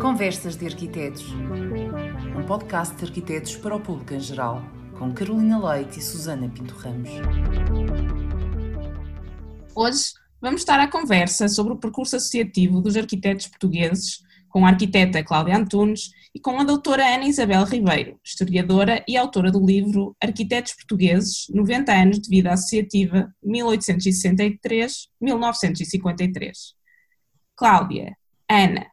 Conversas de Arquitetos, um podcast de arquitetos para o público em geral, com Carolina Leite e Susana Pinto Ramos. Hoje vamos estar à conversa sobre o percurso associativo dos arquitetos portugueses com a arquiteta Cláudia Antunes e com a doutora Ana Isabel Ribeiro, historiadora e autora do livro Arquitetos Portugueses, 90 anos de vida associativa, 1863-1953. Cláudia, Ana,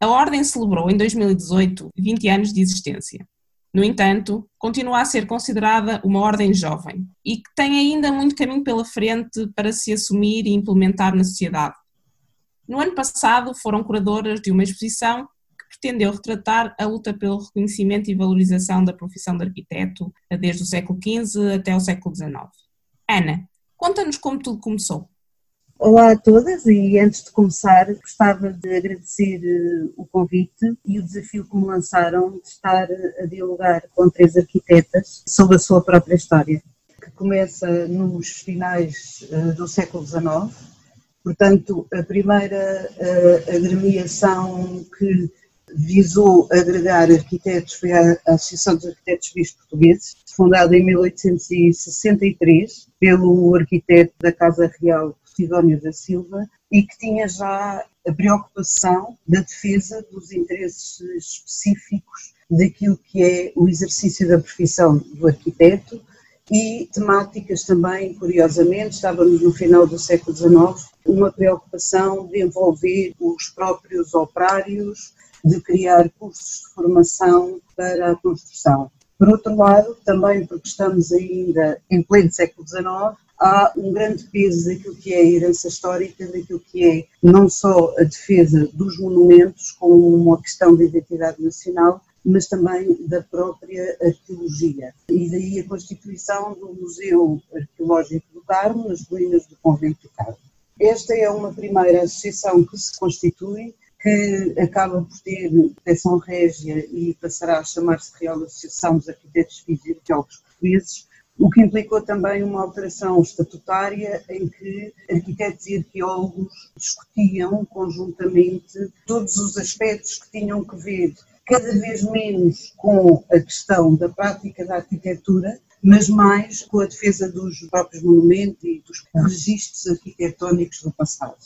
a Ordem celebrou em 2018 20 anos de existência. No entanto, continua a ser considerada uma ordem jovem e que tem ainda muito caminho pela frente para se assumir e implementar na sociedade. No ano passado, foram curadoras de uma exposição que pretendeu retratar a luta pelo reconhecimento e valorização da profissão de arquiteto desde o século XV até o século XIX. Ana, conta-nos como tudo começou. Olá a todas e antes de começar gostava de agradecer eh, o convite e o desafio que me lançaram de estar a dialogar com três arquitetas sobre a sua própria história, que começa nos finais eh, do século XIX. Portanto, a primeira eh, agremiação que visou agregar arquitetos foi a Associação dos Arquitetos Civis Portugueses, fundada em 1863 pelo arquiteto da Casa Real Sidónio da Silva e que tinha já a preocupação da defesa dos interesses específicos daquilo que é o exercício da profissão do arquiteto e temáticas também, curiosamente, estávamos no final do século XIX, uma preocupação de envolver os próprios operários, de criar cursos de formação para a construção. Por outro lado, também porque estamos ainda em pleno século XIX, há um grande peso daquilo que é a herança histórica, daquilo que é não só a defesa dos monumentos como uma questão de identidade nacional, mas também da própria arqueologia. E daí a constituição do Museu Arqueológico do Carmo, nas ruínas do Convento do Carmo. Esta é uma primeira associação que se constitui, que acaba por ter proteção régia e passará a chamar-se Real Associação dos Arquitetos Arqueólogos Portugueses, o que implicou também uma alteração estatutária em que arquitetos e arqueólogos discutiam conjuntamente todos os aspectos que tinham que ver cada vez menos com a questão da prática da arquitetura, mas mais com a defesa dos próprios monumentos e dos registros arquitetónicos do passado.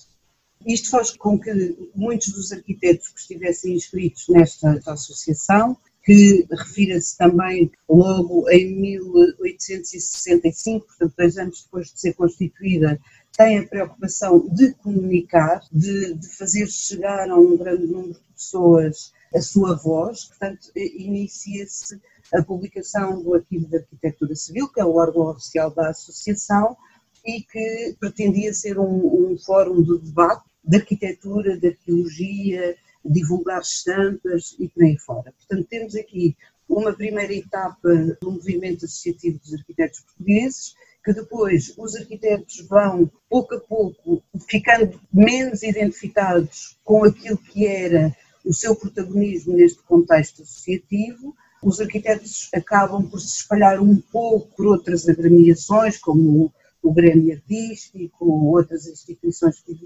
Isto faz com que muitos dos arquitetos que estivessem inscritos nesta associação que refira-se também logo em 1865, portanto, dois anos depois de ser constituída, tem a preocupação de comunicar, de, de fazer chegar a um grande número de pessoas a sua voz, portanto, inicia-se a publicação do Arquivo de Arquitetura Civil, que é o órgão oficial da Associação, e que pretendia ser um, um fórum de debate de arquitetura, de arqueologia, divulgar estampas e por aí fora. Portanto, temos aqui uma primeira etapa do movimento associativo dos arquitetos portugueses, que depois os arquitetos vão, pouco a pouco, ficando menos identificados com aquilo que era o seu protagonismo neste contexto associativo. Os arquitetos acabam por se espalhar um pouco por outras agremiações, como o Grêmio Artístico, outras instituições que,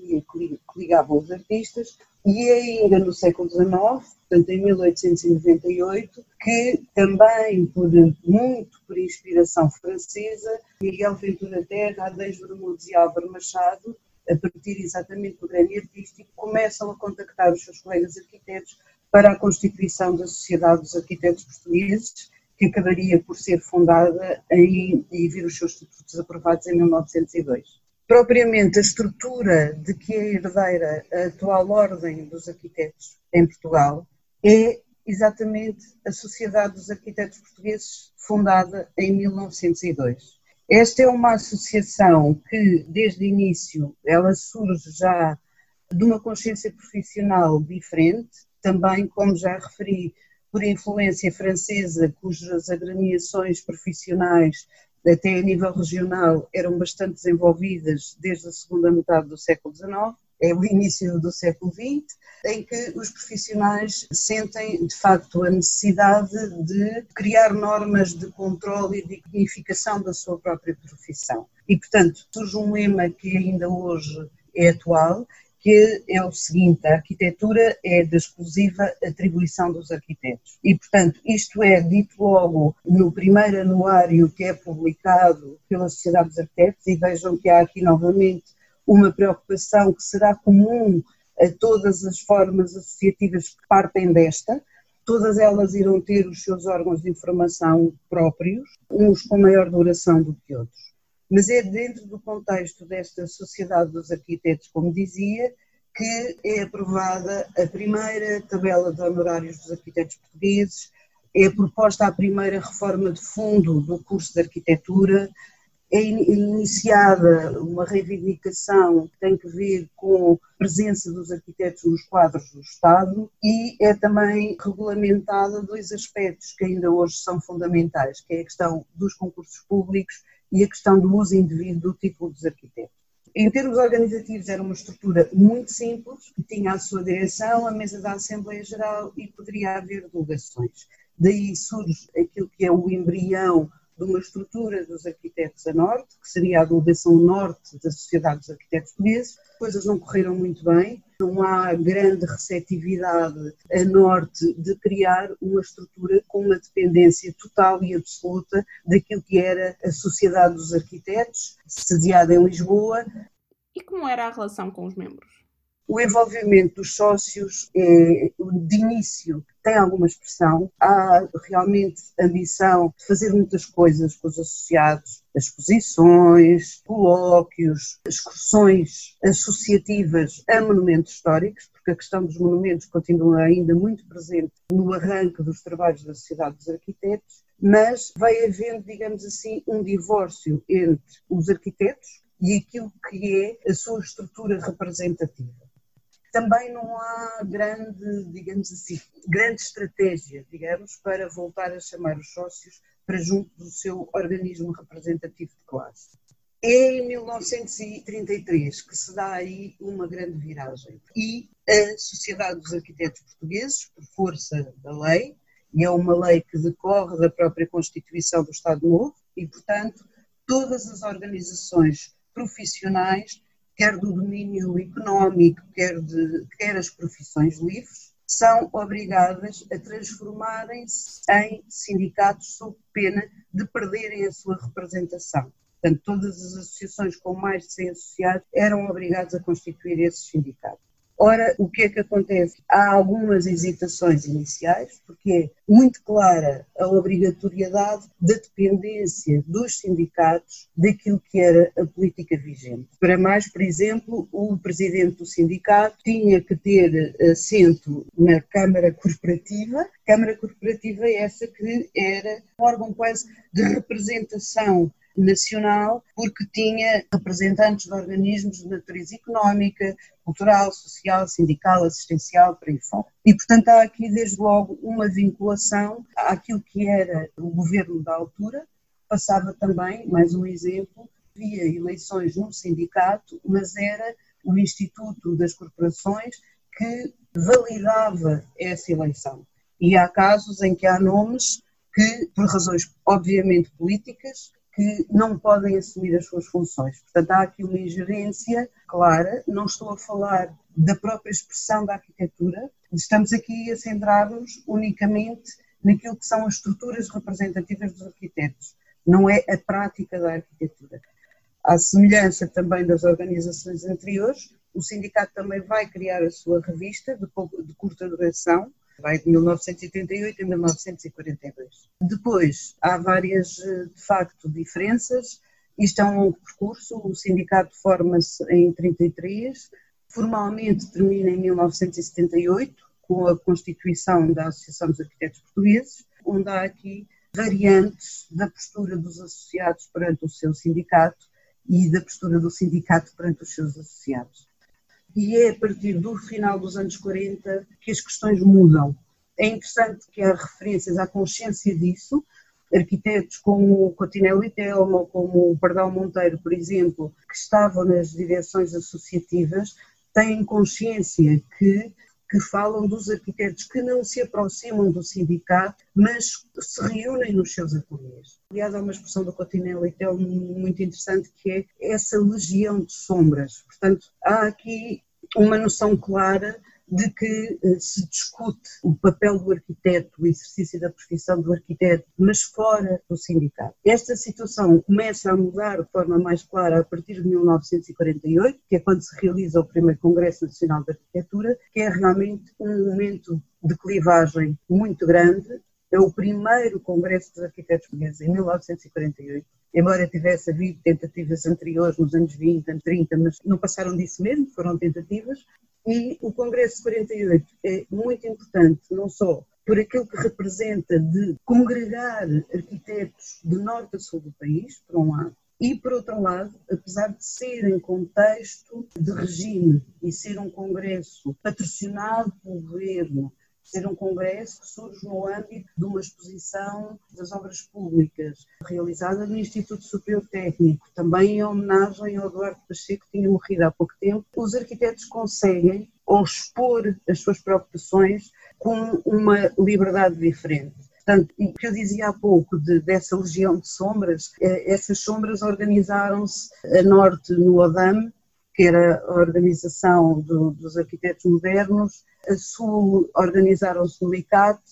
ligavam os artistas, e ainda no século XIX, portanto em 1898, que também, por, muito por inspiração francesa, Miguel Ventura Terra, Adães Bermudes e Álvaro Machado, a partir exatamente do Grêmio Artístico, começam a contactar os seus colegas arquitetos para a constituição da Sociedade dos Arquitetos Portugueses, que acabaria por ser fundada em, e vir os seus estatutos aprovados em 1902. Propriamente a estrutura de que é herdeira a atual ordem dos arquitetos em Portugal é exatamente a Sociedade dos Arquitetos Portugueses, fundada em 1902. Esta é uma associação que, desde o início, ela surge já de uma consciência profissional diferente, também, como já referi, por influência francesa, cujas agremiações profissionais, até a nível regional, eram bastante desenvolvidas desde a segunda metade do século XIX, é o início do século XX, em que os profissionais sentem de facto a necessidade de criar normas de controle e de dignificação da sua própria profissão. E, portanto, surge um lema que ainda hoje é atual, que é o seguinte: a arquitetura é da exclusiva atribuição dos arquitetos. E, portanto, isto é dito logo no primeiro anuário que é publicado pela Sociedade dos Arquitetos, e vejam que há aqui novamente uma preocupação que será comum a todas as formas associativas que partem desta. Todas elas irão ter os seus órgãos de informação próprios, uns com maior duração do que outros mas é dentro do contexto desta Sociedade dos Arquitetos, como dizia, que é aprovada a primeira tabela de honorários dos arquitetos portugueses, é proposta a primeira reforma de fundo do curso de arquitetura, é iniciada uma reivindicação que tem que ver com a presença dos arquitetos nos quadros do Estado e é também regulamentada dois aspectos que ainda hoje são fundamentais, que é a questão dos concursos públicos e a questão do uso indevido do título dos arquitetos. Em termos organizativos, era uma estrutura muito simples, tinha a sua direção, a mesa da Assembleia Geral e poderia haver delegações. Daí surge aquilo que é o embrião de uma estrutura dos arquitetos a norte, que seria a delegação norte da Sociedade dos Arquitetos Portugueses. Coisas não correram muito bem, não há grande receptividade a norte de criar uma estrutura com uma dependência total e absoluta daquilo que era a Sociedade dos Arquitetos, sediada em Lisboa. E como era a relação com os membros? O envolvimento dos sócios é, de início tem alguma expressão, há realmente ambição de fazer muitas coisas com os associados, exposições, colóquios, excursões associativas a monumentos históricos, porque a questão dos monumentos continua ainda muito presente no arranque dos trabalhos da Sociedade dos Arquitetos, mas vai havendo, digamos assim, um divórcio entre os arquitetos e aquilo que é a sua estrutura representativa também não há grande, digamos assim, grande estratégia, digamos, para voltar a chamar os sócios para junto do seu organismo representativo de classe. É em 1933 que se dá aí uma grande viragem e a Sociedade dos Arquitetos Portugueses, por força da lei, e é uma lei que decorre da própria Constituição do Estado Novo, e, portanto, todas as organizações profissionais quer do domínio económico, quer, de, quer as profissões livres, são obrigadas a transformarem-se em sindicatos sob pena de perderem a sua representação. Portanto, todas as associações com mais de 100 associados eram obrigadas a constituir esses sindicatos. Ora, o que é que acontece? Há algumas hesitações iniciais, porque é muito clara a obrigatoriedade da dependência dos sindicatos daquilo que era a política vigente. Para mais, por exemplo, o presidente do sindicato tinha que ter assento na Câmara Corporativa. Câmara Corporativa é essa que era um órgão quase de representação nacional, porque tinha representantes de organismos de natureza económica, cultural, social, sindical, assistencial, para aí fora. E, portanto, há aqui, desde logo, uma vinculação àquilo que era o governo da altura. Passava também, mais um exemplo, havia eleições no sindicato, mas era o Instituto das Corporações que validava essa eleição. E há casos em que há nomes que, por razões obviamente políticas, que não podem assumir as suas funções. Portanto, há aqui uma ingerência clara, não estou a falar da própria expressão da arquitetura, estamos aqui a centrar-nos unicamente naquilo que são as estruturas representativas dos arquitetos, não é a prática da arquitetura. À semelhança também das organizações anteriores, o sindicato também vai criar a sua revista de, curta duração, vai de 1988 a 1942. Depois, há várias, eh, de facto, diferenças. Isto é um percurso, o sindicato forma-se em 33, formalmente termina em 1978, com a constituição da Associação dos Arquitetos Portugueses, onde há aqui variantes da postura dos associados perante o seu sindicato e da postura do sindicato perante os seus associados e é a partir do final dos anos 40 que as questões mudam. É interessante que há referências à consciência disso, arquitetos como o Cotinelli Telmo, como o Pardal Monteiro, por exemplo, que estavam nas direções associativas, têm consciência que, que falam dos arquitetos que não se aproximam do sindicato, mas se reúnem nos seus ateliês. Aliás, há uma expressão do Cotinelli Telmo muito interessante que é essa legião de sombras. Portanto, há aqui uma noção clara de que eh, se discute o papel do arquiteto, o exercício da profissão do arquiteto, mas fora do sindicato. Esta situação começa a mudar de forma mais clara a partir de 1948, que é quando se realiza o primeiro Congresso Nacional de Arquitetura, que é realmente um momento de clivagem muito grande. É o primeiro Congresso dos Arquitetos Portugueses em 1948 embora tivesse havido tentativas anteriores nos anos 20, anos 30, mas não passaram disso mesmo, foram tentativas, e o Congresso de 48 é muito importante, não só por aquilo que representa de congregar arquitetos de norte a sul do país, por um lado, e por outro lado, apesar de ser em contexto de regime e ser um congresso patrocinado pelo governo, ser um congresso que surge no âmbito de uma exposição das obras públicas realizada no Instituto Superior Técnico, também em homenagem ao Eduardo Pacheco, que tinha morrido há pouco tempo. Os arquitetos conseguem ou expor as suas preocupações com uma liberdade diferente. Portanto, o que eu dizia há pouco de, dessa legião de sombras, é, essas sombras organizaram-se a norte no ODAM, que era a organização do, dos arquitetos modernos, a Sul organizaram-se no ICAT,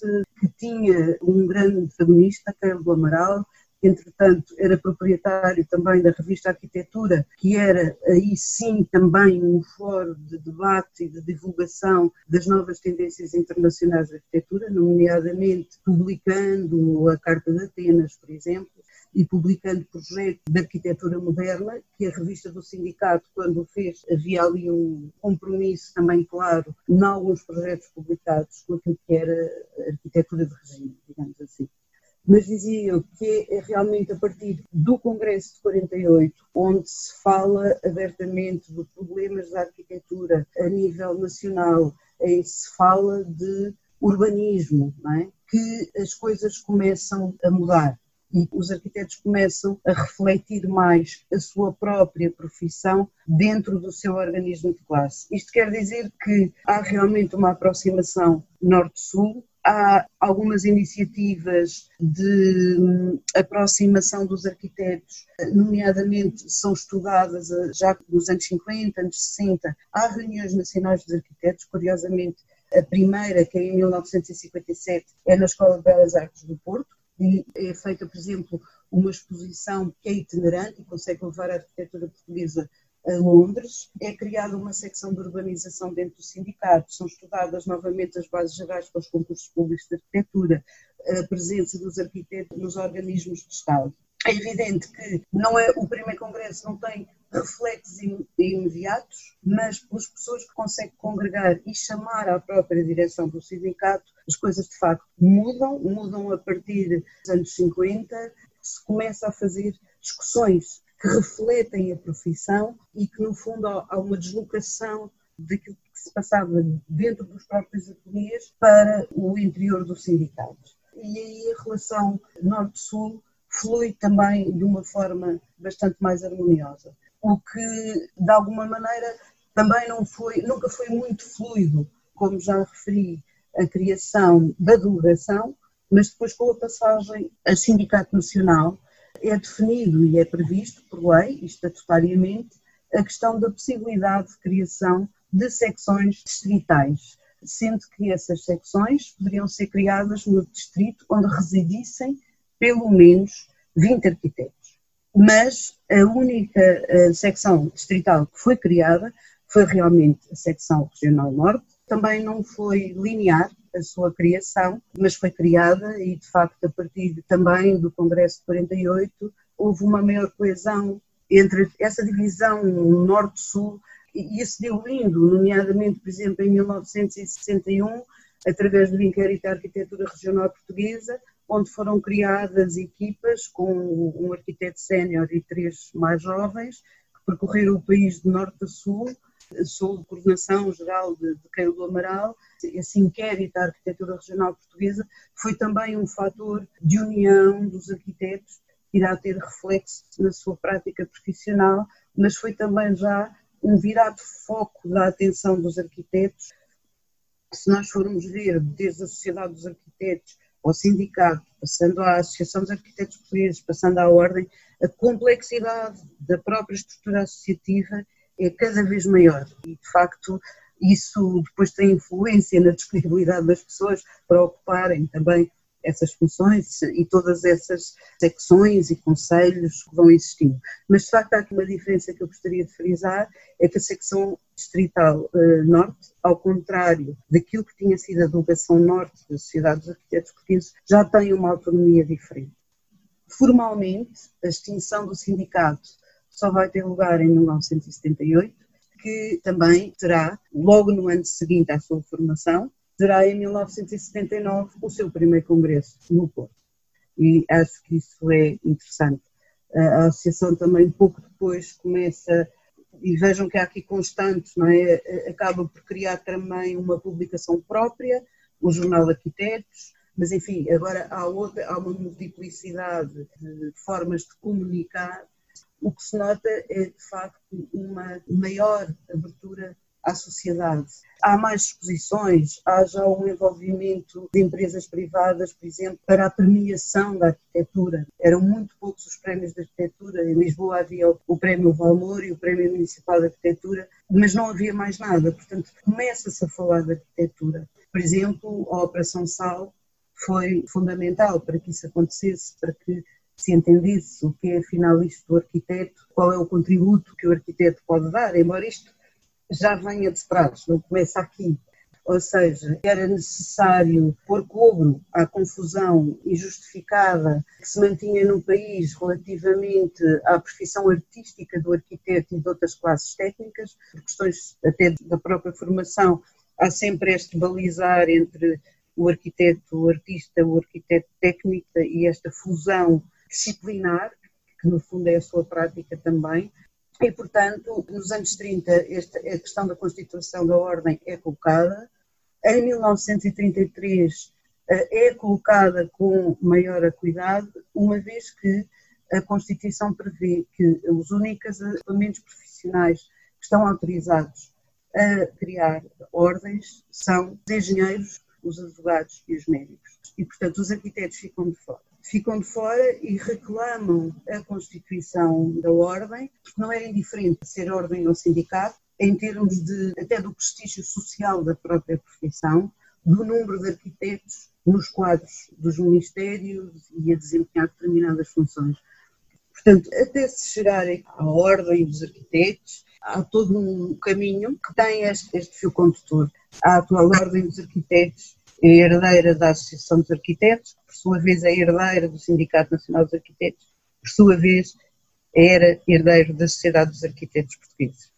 que tinha um grande protagonista, Carlos do Amaral, entretanto era proprietário também da revista Arquitetura, que era aí sim também um fórum de debate e de divulgação das novas tendências internacionais de arquitetura, nomeadamente publicando a Carta de Atenas, por exemplo, e publicando projetos de arquitetura moderna, que a revista do sindicato, quando fez, havia ali um compromisso também claro em alguns projetos publicados com aquilo que era arquitetura de regime, digamos assim. Mas dizia eu que é realmente a partir do Congresso de 48, onde se fala abertamente de problemas da arquitetura a nível nacional, em que se fala de urbanismo, é? que as coisas começam a mudar e os arquitetos começam a refletir mais a sua própria profissão dentro do seu organismo de classe. Isto quer dizer que há realmente uma aproximação norte-sul, há algumas iniciativas de hum, aproximação dos arquitetos, nomeadamente são estudadas eh, já nos anos 50, anos 60. Há reuniões nacionais dos arquitetos, curiosamente, a primeira, que é em 1957, é na Escola de Belas Artes do Porto, é feita, por exemplo, uma exposição que é itinerante e consegue levar a arquitetura portuguesa a Londres, é criada uma secção de urbanização dentro do sindicato, são estudadas novamente as bases gerais para os concursos públicos de arquitetura, a presença dos arquitetos nos organismos de Estado. É evidente que não é o primeiro congresso não tem reflexos imediatos, mas pelas pessoas que conseguem congregar e chamar à própria direção do sindicato, as coisas de facto mudam, mudam a partir dos anos 50, se começa a fazer discussões que refletem a profissão e que no fundo há uma deslocação daquilo que se passava dentro dos próprios ateliês para o interior do sindicato. E aí a relação norte-sul flui também de uma forma bastante mais harmoniosa. O que, de alguma maneira, também não foi, nunca foi muito fluido, como já referi, a criação da delegação, mas depois com a passagem a Sindicato Nacional é definido e é previsto por lei, estatutariamente, a questão da possibilidade de criação de secções distritais, sendo que essas secções poderiam ser criadas no distrito onde residissem pelo menos 20 arquitetos. Mas a única eh, secção distrital que foi criada foi realmente a secção regional norte. Também não foi linear a sua criação, mas foi criada e, de facto, a partir também do Congresso de 48, houve uma maior coesão entre essa divisão norte-sul e isso deu lindo, nomeadamente, por exemplo, em 1961, através do Inquérito à Arquitetura Regional Portuguesa, onde foram criadas equipas com um arquiteto sénior e três mais jovens, que percorreram o país de norte a sul, sob coordenação geral de, de Queiro do Amaral. Esse inquérito à arquitetura regional portuguesa foi também um fator de união dos arquitetos, irá ter reflexo na sua prática profissional, mas foi também já um virado foco da atenção dos arquitetos. Se nós formos ver desde a Sociedade dos Arquitetos ao sindicato, passando à Associação dos Arquitetos Portugueses, passando à Ordem, a complexidade da própria estrutura associativa é cada vez maior. E, de facto, isso depois tem influência na disponibilidade das pessoas para ocuparem também essas funções e todas essas secções e conselhos que vão existindo. Mas, de facto, há aqui uma diferença que eu gostaria de frisar, é que a secção distrital uh, norte, ao contrário daquilo que tinha sido a delegação norte da Sociedade dos Arquitetos Portugueses, já tem uma autonomia diferente. Formalmente, a extinção do sindicato só vai ter lugar em 1978, que também terá, logo no ano seguinte à sua formação, terá em 1979 o seu primeiro congresso no Porto. E acho que isso é interessante. A associação também pouco depois começa, e vejam que há aqui constantes, não é? Acaba por criar também uma publicação própria, o Jornal Arquitetos, mas enfim, agora há, outra, há uma multiplicidade de formas de comunicar. O que se nota é, de facto, uma maior abertura à sociedade. Há mais exposições, há já um envolvimento de empresas privadas, por exemplo, para a premiação da arquitetura. Eram muito poucos os prémios de arquitetura. Em Lisboa havia o Prémio Valmor e o Prémio Municipal de Arquitetura, mas não havia mais nada. Portanto, começa-se a falar de arquitetura. Por exemplo, a Operação Sal foi fundamental para que isso acontecesse, para que se entendesse o que é afinal isto do arquiteto, qual é o contributo que o arquiteto pode dar, embora isto já venha de trás, não começa aqui. Ou seja, era necessário pôr cobro à confusão injustificada que se mantinha no país relativamente à profissão artística do arquiteto e de outras classes técnicas, por questões até da própria formação, há sempre este balizar entre o arquiteto o artista, o arquiteto técnico e esta fusão disciplinar, que no fundo é a sua prática também, e, portanto, nos anos 30, esta, a questão da constituição da ordem é colocada. Em 1933 eh, é colocada com maior acuidade, uma vez que a Constituição prevê que os únicos equipamentos profissionais que estão autorizados a criar ordens são os engenheiros, os advogados e os médicos. E, portanto, os arquitetos ficam de fora ficam de fora e reclamam a constituição da ordem, porque não era indiferente ser ordem ou sindicato, em termos de, até do prestígio social da própria profissão, do número de arquitetos nos quadros dos ministérios e a desempenhar determinadas funções. Portanto, até se chegarem à ordem dos arquitetos, há todo um caminho que tem este, este fio condutor. A atual ordem dos arquitetos é herdeira da Associação dos Arquitetos, que por sua vez é herdeira do Sindicato Nacional dos Arquitetos, por sua vez era herdeiro da Sociedade dos Arquitetos Portugueses.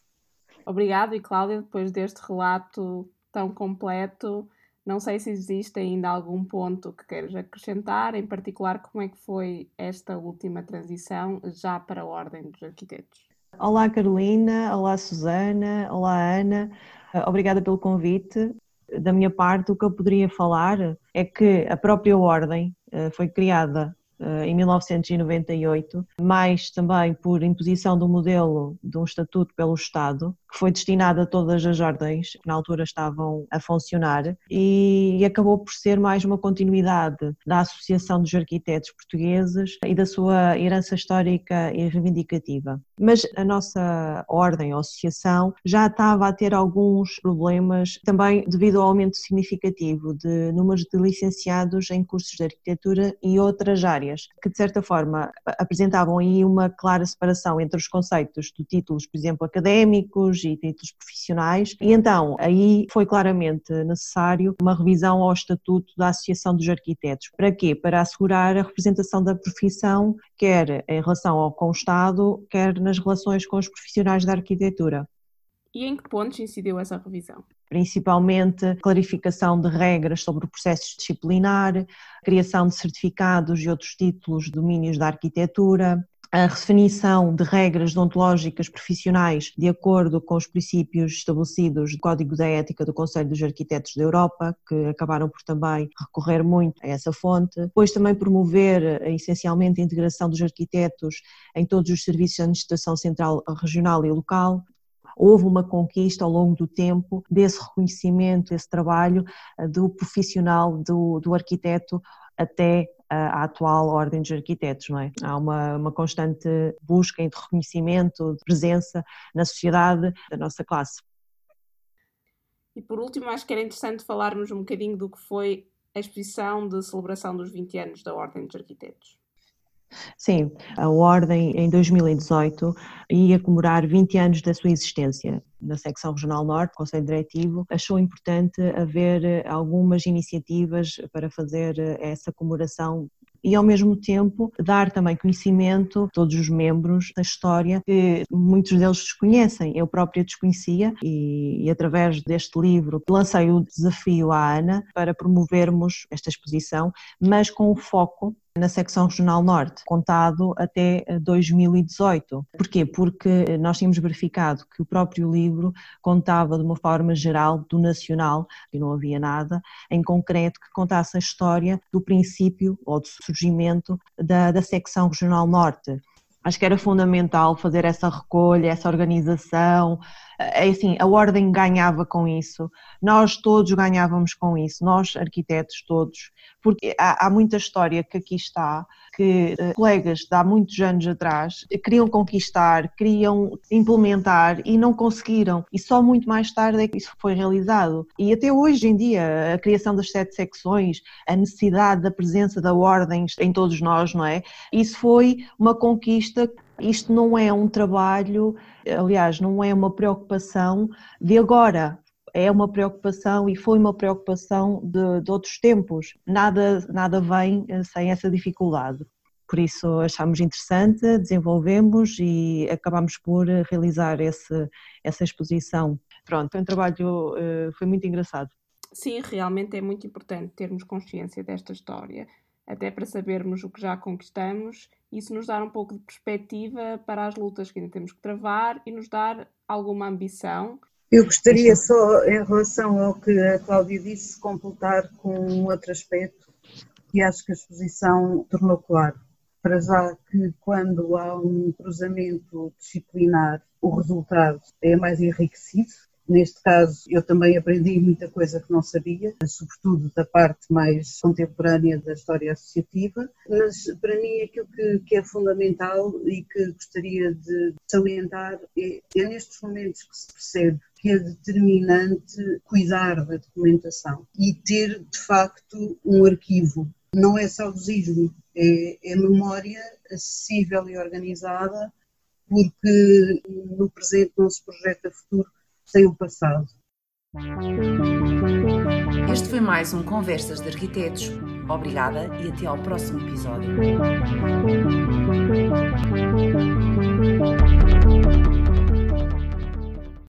Obrigado, e Cláudia, depois deste relato tão completo, não sei se existe ainda algum ponto que queiras acrescentar, em particular como é que foi esta última transição já para a Ordem dos Arquitetos. Olá Carolina, olá Susana, olá Ana, obrigada pelo convite da minha parte, o que eu poderia falar é que a própria ordem eh, foi criada eh, em 1998, mais também por imposição do modelo de um estatuto pelo Estado, que foi destinado a todas as ordens que na altura estavam a funcionar e acabou por ser mais uma continuidade da Associação dos Arquitetos Portugueses e da sua herança histórica e reivindicativa. Mas a nossa ordem ou associação já estava a ter alguns problemas também devido ao aumento significativo de números de licenciados em cursos de arquitetura e outras áreas, que de certa forma apresentavam aí uma clara separação entre os conceitos de títulos, por exemplo, académicos e títulos profissionais. E então aí foi claramente necessário uma revisão ao estatuto da Associação dos Arquitetos. Para quê? Para assegurar a representação da profissão, quer em relação ao com o Estado, quer nas relações com os profissionais da arquitetura. E em que pontos incidiu essa revisão? Principalmente clarificação de regras sobre o processo disciplinar, criação de certificados e outros títulos de domínios da arquitetura, a redefinição de regras deontológicas profissionais de acordo com os princípios estabelecidos do Código da Ética do Conselho dos Arquitetos da Europa, que acabaram por também recorrer muito a essa fonte. Depois também promover essencialmente a integração dos arquitetos em todos os serviços de administração central, regional e local, houve uma conquista ao longo do tempo desse reconhecimento, desse trabalho eh, do profissional, do, do arquiteto até a atual Ordem dos Arquitetos, não é? Há uma, uma constante busca de reconhecimento, de presença na sociedade da nossa classe. E por último, acho que era interessante falarmos um bocadinho do que foi a exposição de celebração dos 20 anos da Ordem dos Arquitetos. Sim, a Ordem em 2018 ia comemorar 20 anos da sua existência. Na secção Regional Norte, Conselho Diretivo, achou importante haver algumas iniciativas para fazer essa comemoração e ao mesmo tempo dar também conhecimento a todos os membros da história que muitos deles desconhecem. Eu própria desconhecia e, e através deste livro lancei o desafio à Ana para promovermos esta exposição, mas com o foco na secção regional norte, contado até 2018. Eh, Porquê? Porque nós tínhamos verificado que o próprio livro contava de uma forma geral do nacional, e não havia nada em concreto que contasse a história do princípio ou do surgimento da, da secção regional norte. Acho que era fundamental fazer essa recolha, essa organização, é assim, a ordem ganhava com isso, nós todos ganhávamos com isso, nós arquitetos todos, porque há, há muita história que aqui está, que uh, colegas de há muitos anos atrás queriam conquistar, queriam implementar e não conseguiram, e só muito mais tarde é que isso foi realizado. E até hoje em dia, a criação das sete secções, a necessidade da presença da ordem em todos nós, não é? Isso foi uma conquista isto não é um trabalho, aliás, não é uma preocupação de agora, é uma preocupação e foi uma preocupação de, de outros tempos. Nada, nada vem eh, sem essa dificuldade. Por isso achámos interessante, desenvolvemos e acabamos por realizar esse, essa exposição. Pronto, foi um trabalho, eh, foi muito engraçado. Sim, realmente é muito importante termos consciência desta história, até para sabermos o que já conquistamos isso nos dar um pouco de perspectiva para as lutas que ainda temos que travar e nos dar alguma ambição. Eu gostaria só, em relação ao que a Cláudia disse, completar com um outro aspecto que acho que a exposição tornou claro. Para já que quando há um cruzamento disciplinar, o resultado é mais enriquecido, Neste caso, eu também aprendi muita coisa que não sabia, sobretudo da parte mais contemporânea da história associativa, mas para mim aquilo que, que é fundamental e que gostaria de salientar é, é nestes momentos que se percebe que é determinante cuidar da documentação e ter, de facto, um arquivo. Não é saudosismo, é, é memória acessível e organizada, porque no presente não se projeta futuro sem o passado. Este foi mais um Conversas de Arquitetos. Obrigada e até ao próximo episódio.